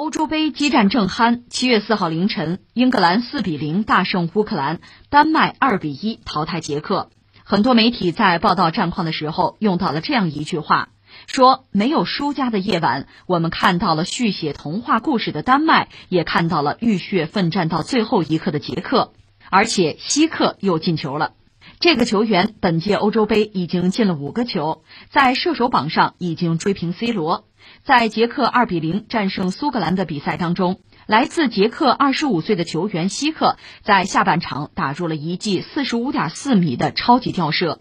欧洲杯激战正酣，七月四号凌晨，英格兰四比零大胜乌克兰，丹麦二比一淘汰捷克。很多媒体在报道战况的时候用到了这样一句话，说没有输家的夜晚，我们看到了续写童话故事的丹麦，也看到了浴血奋战到最后一刻的捷克，而且希克又进球了。这个球员本届欧洲杯已经进了五个球，在射手榜上已经追平 C 罗。在捷克二比零战胜苏格兰的比赛当中，来自捷克二十五岁的球员希克在下半场打入了一记四十五点四米的超级吊射，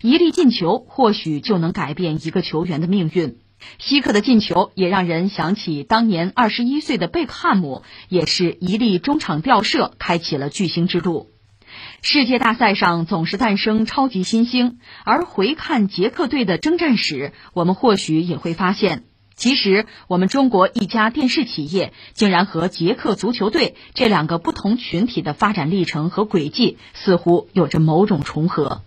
一粒进球或许就能改变一个球员的命运。希克的进球也让人想起当年二十一岁的贝克汉姆，也是一粒中场吊射开启了巨星之路。世界大赛上总是诞生超级新星，而回看捷克队的征战史，我们或许也会发现，其实我们中国一家电视企业竟然和捷克足球队这两个不同群体的发展历程和轨迹似乎有着某种重合。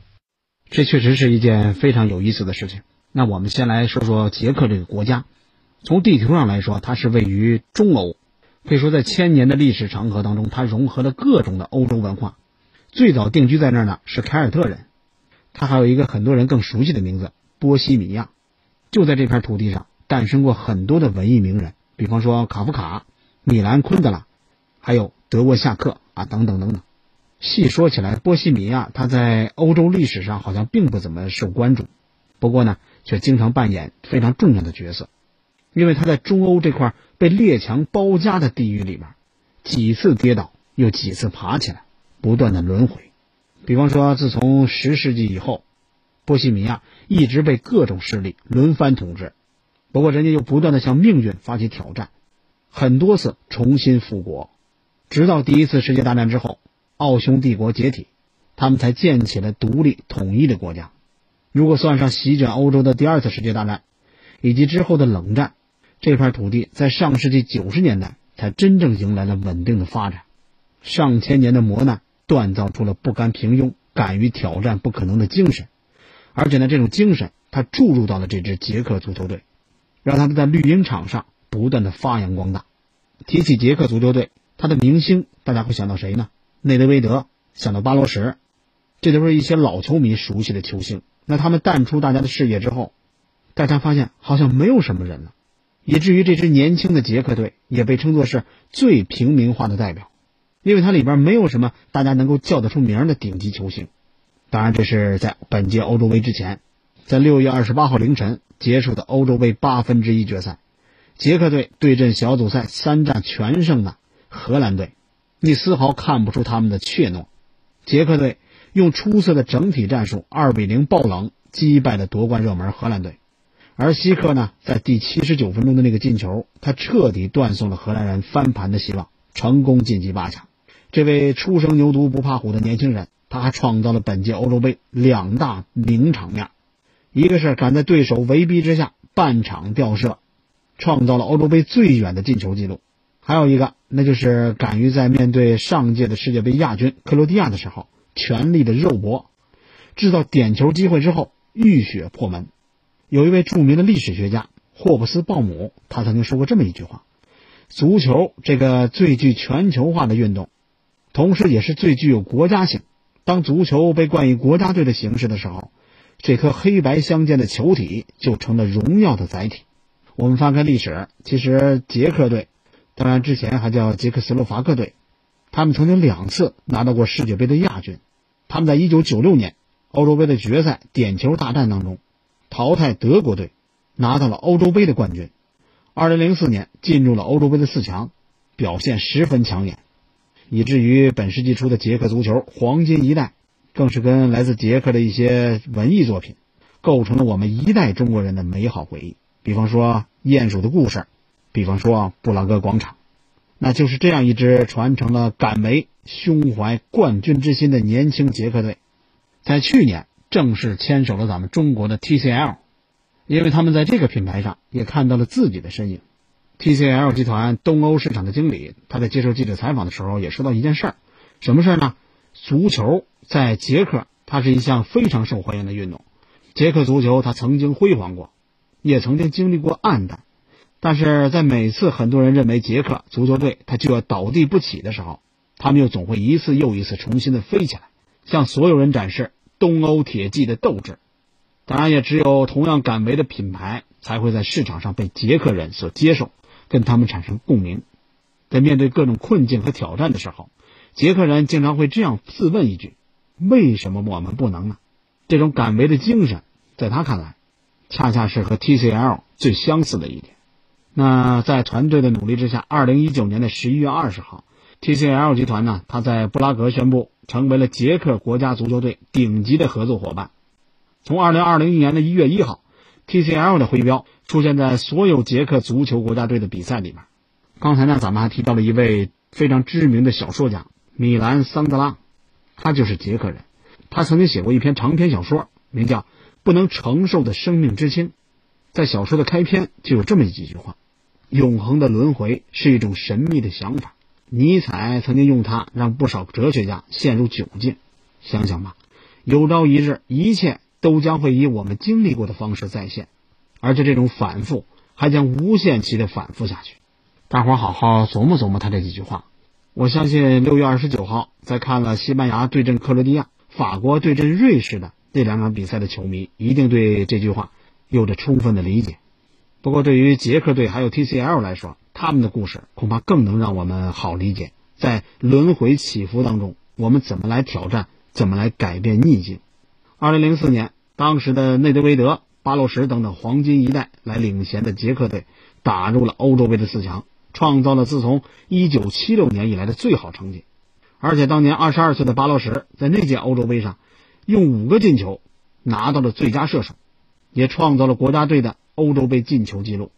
这确实是一件非常有意思的事情。那我们先来说说捷克这个国家，从地图上来说，它是位于中欧，可以说在千年的历史长河当中，它融合了各种的欧洲文化。最早定居在那儿呢是凯尔特人，他还有一个很多人更熟悉的名字波西米亚。就在这片土地上诞生过很多的文艺名人，比方说卡夫卡、米兰昆德拉，还有德沃夏克啊等等等等。细说起来，波西米亚他在欧洲历史上好像并不怎么受关注，不过呢却经常扮演非常重要的角色，因为他在中欧这块被列强包夹的地域里边，几次跌倒又几次爬起来。不断的轮回，比方说，自从十世纪以后，波西米亚一直被各种势力轮番统治，不过人家又不断的向命运发起挑战，很多次重新复国，直到第一次世界大战之后，奥匈帝国解体，他们才建起了独立统一的国家。如果算上席卷欧洲的第二次世界大战，以及之后的冷战，这块土地在上世纪九十年代才真正迎来了稳定的发展，上千年的磨难。锻造出了不甘平庸、敢于挑战不可能的精神，而且呢，这种精神他注入到了这支捷克足球队，让他们在绿茵场上不断的发扬光大。提起捷克足球队，他的明星大家会想到谁呢？内德维德，想到巴罗什，这都是一些老球迷熟悉的球星。那他们淡出大家的视野之后，大家发现好像没有什么人了，以至于这支年轻的捷克队也被称作是最平民化的代表。因为它里边没有什么大家能够叫得出名的顶级球星，当然这是在本届欧洲杯之前，在六月二十八号凌晨结束的欧洲杯八分之一决赛，捷克队对阵小组赛三战全胜的荷兰队，你丝毫看不出他们的怯懦。捷克队用出色的整体战术二比零爆冷击败了夺冠热门荷兰队，而希克呢，在第七十九分钟的那个进球，他彻底断送了荷兰人翻盘的希望，成功晋级八强。这位初生牛犊不怕虎的年轻人，他还创造了本届欧洲杯两大名场面，一个是敢在对手围逼之下半场吊射，创造了欧洲杯最远的进球记录；还有一个，那就是敢于在面对上届的世界杯亚军克罗地亚的时候，全力的肉搏，制造点球机会之后浴血破门。有一位著名的历史学家霍布斯鲍姆，他曾经说过这么一句话：“足球这个最具全球化的运动。”同时，也是最具有国家性。当足球被冠以国家队的形式的时候，这颗黑白相间的球体就成了荣耀的载体。我们翻开历史，其实捷克队，当然之前还叫捷克斯洛伐克队，他们曾经两次拿到过世界杯的亚军。他们在一九九六年欧洲杯的决赛点球大战当中，淘汰德国队，拿到了欧洲杯的冠军。二零零四年进入了欧洲杯的四强，表现十分抢眼。以至于本世纪初的捷克足球黄金一代，更是跟来自捷克的一些文艺作品，构成了我们一代中国人的美好回忆。比方说《鼹鼠的故事》，比方说布拉格广场，那就是这样一支传承了敢为、胸怀冠军之心的年轻捷克队，在去年正式牵手了咱们中国的 TCL，因为他们在这个品牌上也看到了自己的身影。TCL 集团东欧市场的经理，他在接受记者采访的时候也说到一件事儿，什么事儿呢？足球在捷克，它是一项非常受欢迎的运动。捷克足球它曾经辉煌过，也曾经经历过暗淡，但是在每次很多人认为捷克足球队它就要倒地不起的时候，他们又总会一次又一次重新的飞起来，向所有人展示东欧铁骑的斗志。当然，也只有同样敢为的品牌才会在市场上被捷克人所接受，跟他们产生共鸣。在面对各种困境和挑战的时候，捷克人经常会这样自问一句：“为什么我们不能呢？”这种敢为的精神，在他看来，恰恰是和 TCL 最相似的一点。那在团队的努力之下，二零一九年的十一月二十号，TCL 集团呢，他在布拉格宣布成为了捷克国家足球队顶级的合作伙伴。从二零二零年的一月一号，TCL 的徽标出现在所有捷克足球国家队的比赛里面。刚才呢，咱们还提到了一位非常知名的小说家米兰桑德拉，他就是捷克人。他曾经写过一篇长篇小说，名叫《不能承受的生命之轻》。在小说的开篇就有这么几句话：“永恒的轮回是一种神秘的想法。”尼采曾经用它让不少哲学家陷入窘境。想想吧，有朝一日，一切都将会以我们经历过的方式再现，而且这种反复还将无限期的反复下去。大伙儿好好琢磨琢磨他这几句话。我相信六月二十九号在看了西班牙对阵克罗地亚。法国对阵瑞士的这两场比赛的球迷一定对这句话有着充分的理解。不过，对于捷克队还有 TCL 来说，他们的故事恐怕更能让我们好理解。在轮回起伏当中，我们怎么来挑战，怎么来改变逆境？二零零四年，当时的内德维德、巴洛什等等黄金一代来领衔的捷克队打入了欧洲杯的四强，创造了自从一九七六年以来的最好成绩。而且当年二十二岁的巴洛什在那届欧洲杯上，用五个进球拿到了最佳射手，也创造了国家队的欧洲杯进球纪录。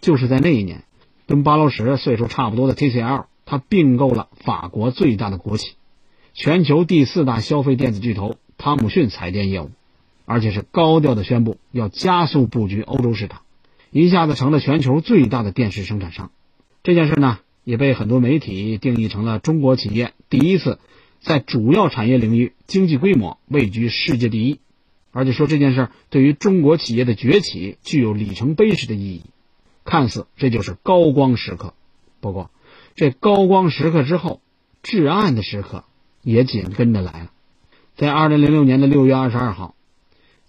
就是在那一年，跟巴洛什岁数差不多的 TCL，他并购了法国最大的国企，全球第四大消费电子巨头汤姆逊彩电业务，而且是高调的宣布要加速布局欧洲市场，一下子成了全球最大的电视生产商。这件事呢？也被很多媒体定义成了中国企业第一次在主要产业领域经济规模位居世界第一，而且说这件事对于中国企业的崛起具有里程碑式的意义。看似这就是高光时刻，不过这高光时刻之后，至暗的时刻也紧跟着来了。在二零零六年的六月二十二号，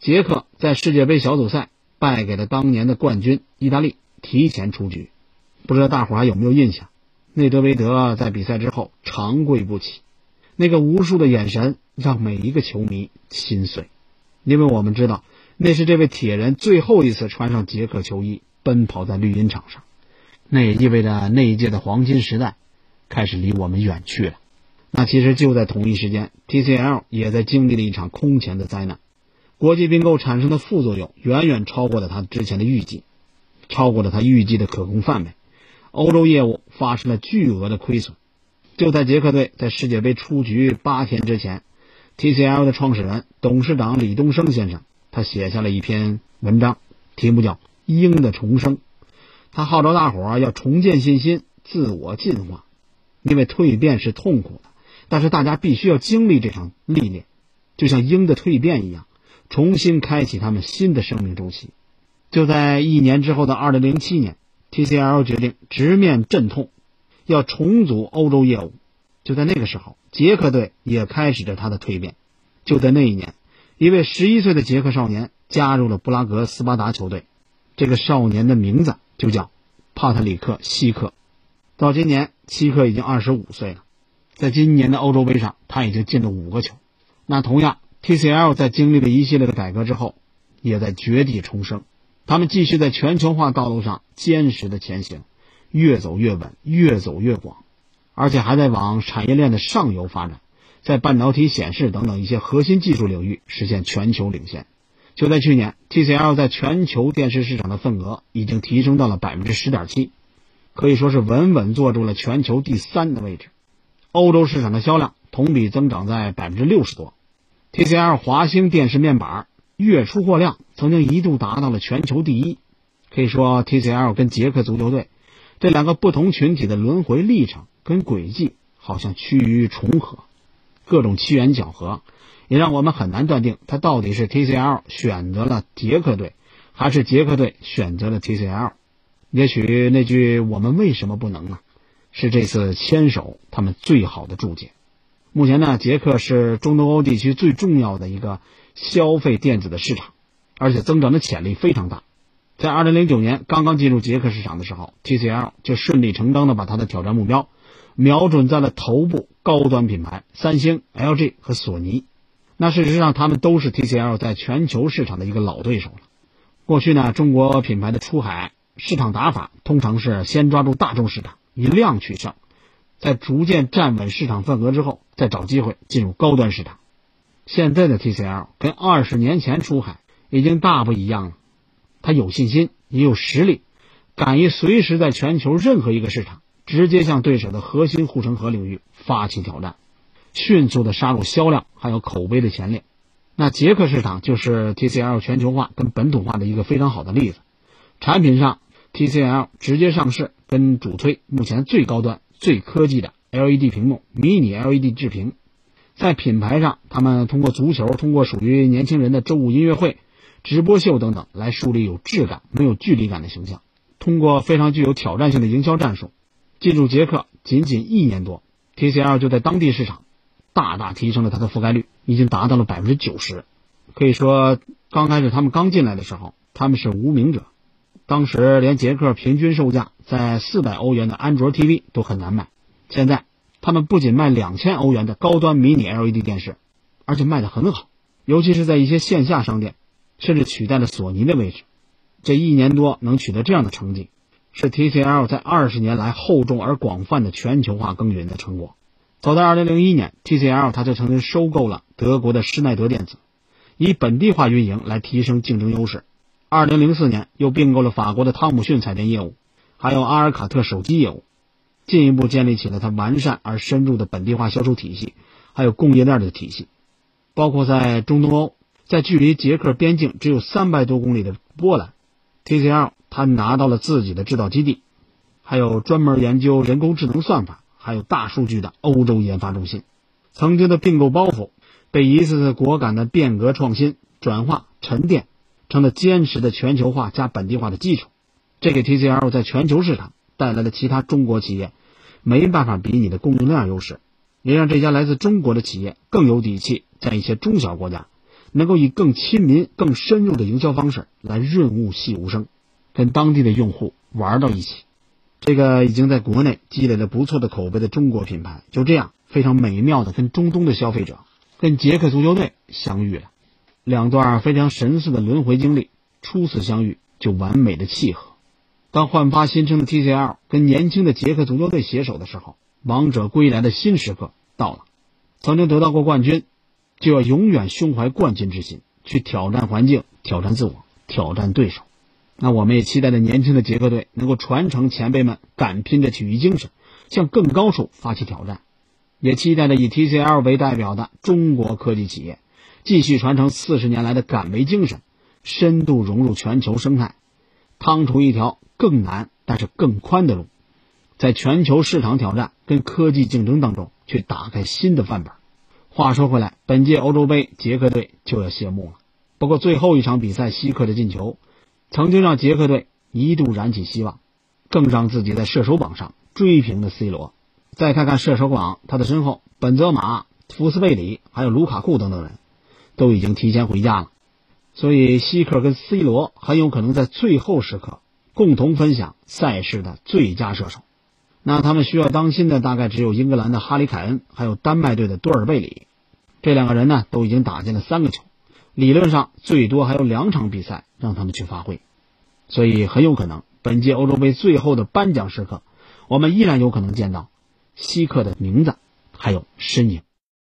捷克在世界杯小组赛败给了当年的冠军意大利，提前出局。不知道大伙还有没有印象？内德维德在比赛之后长跪不起，那个无数的眼神让每一个球迷心碎，因为我们知道那是这位铁人最后一次穿上捷克球衣奔跑在绿茵场上，那也意味着那一届的黄金时代开始离我们远去了。那其实就在同一时间，TCL 也在经历了一场空前的灾难，国际并购产生的副作用远远超过了他之前的预计，超过了他预计的可控范围。欧洲业务发生了巨额的亏损。就在捷克队在世界杯出局八天之前，TCL 的创始人、董事长李东生先生，他写下了一篇文章，题目叫《鹰的重生》。他号召大伙儿要重建信心、自我进化，因为蜕变是痛苦的，但是大家必须要经历这场历练，就像鹰的蜕变一样，重新开启他们新的生命周期。就在一年之后的二零零七年。TCL 决定直面阵痛，要重组欧洲业务。就在那个时候，捷克队也开始着他的蜕变。就在那一年，一位十一岁的捷克少年加入了布拉格斯巴达球队。这个少年的名字就叫帕特里克·希克。到今年，希克已经二十五岁了。在今年的欧洲杯上，他已经进了五个球。那同样，TCL 在经历了一系列的改革之后，也在绝地重生。他们继续在全球化道路上坚实的前行，越走越稳，越走越广，而且还在往产业链的上游发展，在半导体、显示等等一些核心技术领域实现全球领先。就在去年，TCL 在全球电视市场的份额已经提升到了百分之十点七，可以说是稳稳坐住了全球第三的位置。欧洲市场的销量同比增长在百分之六十多，TCL 华星电视面板。月出货量曾经一度达到了全球第一，可以说 TCL 跟捷克足球队这两个不同群体的轮回历程跟轨迹好像趋于重合，各种机缘巧合也让我们很难断定它到底是 TCL 选择了捷克队，还是捷克队选择了 TCL。也许那句“我们为什么不能呢”，是这次牵手他们最好的注解。目前呢，捷克是中东欧地区最重要的一个消费电子的市场，而且增长的潜力非常大。在2009年刚刚进入捷克市场的时候，TCL 就顺理成章的把它的挑战目标瞄准在了头部高端品牌三星、LG 和索尼。那事实上，他们都是 TCL 在全球市场的一个老对手了。过去呢，中国品牌的出海市场打法通常是先抓住大众市场，以量取胜，在逐渐站稳市场份额之后，再找机会进入高端市场。现在的 TCL 跟二十年前出海已经大不一样了。他有信心，也有实力，敢于随时在全球任何一个市场直接向对手的核心护城河领域发起挑战，迅速的杀入销量还有口碑的前列。那捷克市场就是 TCL 全球化跟本土化的一个非常好的例子。产品上，TCL 直接上市跟主推目前最高端、最科技的 LED 屏幕——迷你 LED 制屏。在品牌上，他们通过足球，通过属于年轻人的周五音乐会。直播秀等等，来树立有质感、没有距离感的形象。通过非常具有挑战性的营销战术，进入捷克仅仅一年多，TCL 就在当地市场大大提升了它的覆盖率，已经达到了百分之九十。可以说，刚开始他们刚进来的时候，他们是无名者。当时连捷克平均售价在四百欧元的安卓 TV 都很难买。现在，他们不仅卖两千欧元的高端迷你 LED 电视，而且卖得很好，尤其是在一些线下商店。甚至取代了索尼的位置，这一年多能取得这样的成绩，是 TCL 在二十年来厚重而广泛的全球化耕耘的成果。早在2001年，TCL 它就曾经收购了德国的施耐德电子，以本地化运营来提升竞争优势。2004年又并购了法国的汤姆逊彩电业务，还有阿尔卡特手机业务，进一步建立起了它完善而深入的本地化销售体系，还有供应链的体系，包括在中东欧。在距离捷克边境只有三百多公里的波兰，TCL 它拿到了自己的制造基地，还有专门研究人工智能算法、还有大数据的欧洲研发中心。曾经的并购包袱，被一次次果敢的变革创新转化沉淀，成了坚实的全球化加本地化的基础。这给 TCL 在全球市场带来了其他中国企业没办法比拟的供应链优势，也让这家来自中国的企业更有底气，在一些中小国家。能够以更亲民、更深入的营销方式来润物细无声，跟当地的用户玩到一起。这个已经在国内积累了不错的口碑的中国品牌，就这样非常美妙的跟中东的消费者、跟捷克足球队相遇了。两段非常神似的轮回经历，初次相遇就完美的契合。当焕发新生的 TCL 跟年轻的捷克足球队携手的时候，王者归来的新时刻到了。曾经得到过冠军。就要永远胸怀冠军之心，去挑战环境、挑战自我、挑战对手。那我们也期待着年轻的捷克队能够传承前辈们敢拼的体育精神，向更高处发起挑战。也期待着以 TCL 为代表的中国科技企业，继续传承四十年来的敢为精神，深度融入全球生态，趟出一条更难但是更宽的路，在全球市场挑战跟科技竞争当中，去打开新的范本。话说回来，本届欧洲杯捷克队就要谢幕了。不过最后一场比赛，希克的进球，曾经让捷克队一度燃起希望，更让自己在射手榜上追平了 C 罗。再看看射手榜，他的身后，本泽马、福斯贝里还有卢卡库等等人，都已经提前回家了。所以希克跟 C 罗很有可能在最后时刻共同分享赛事的最佳射手。那他们需要当心的大概只有英格兰的哈里凯恩，还有丹麦队的多尔贝里，这两个人呢都已经打进了三个球，理论上最多还有两场比赛让他们去发挥，所以很有可能本届欧洲杯最后的颁奖时刻，我们依然有可能见到希克的名字还有身影。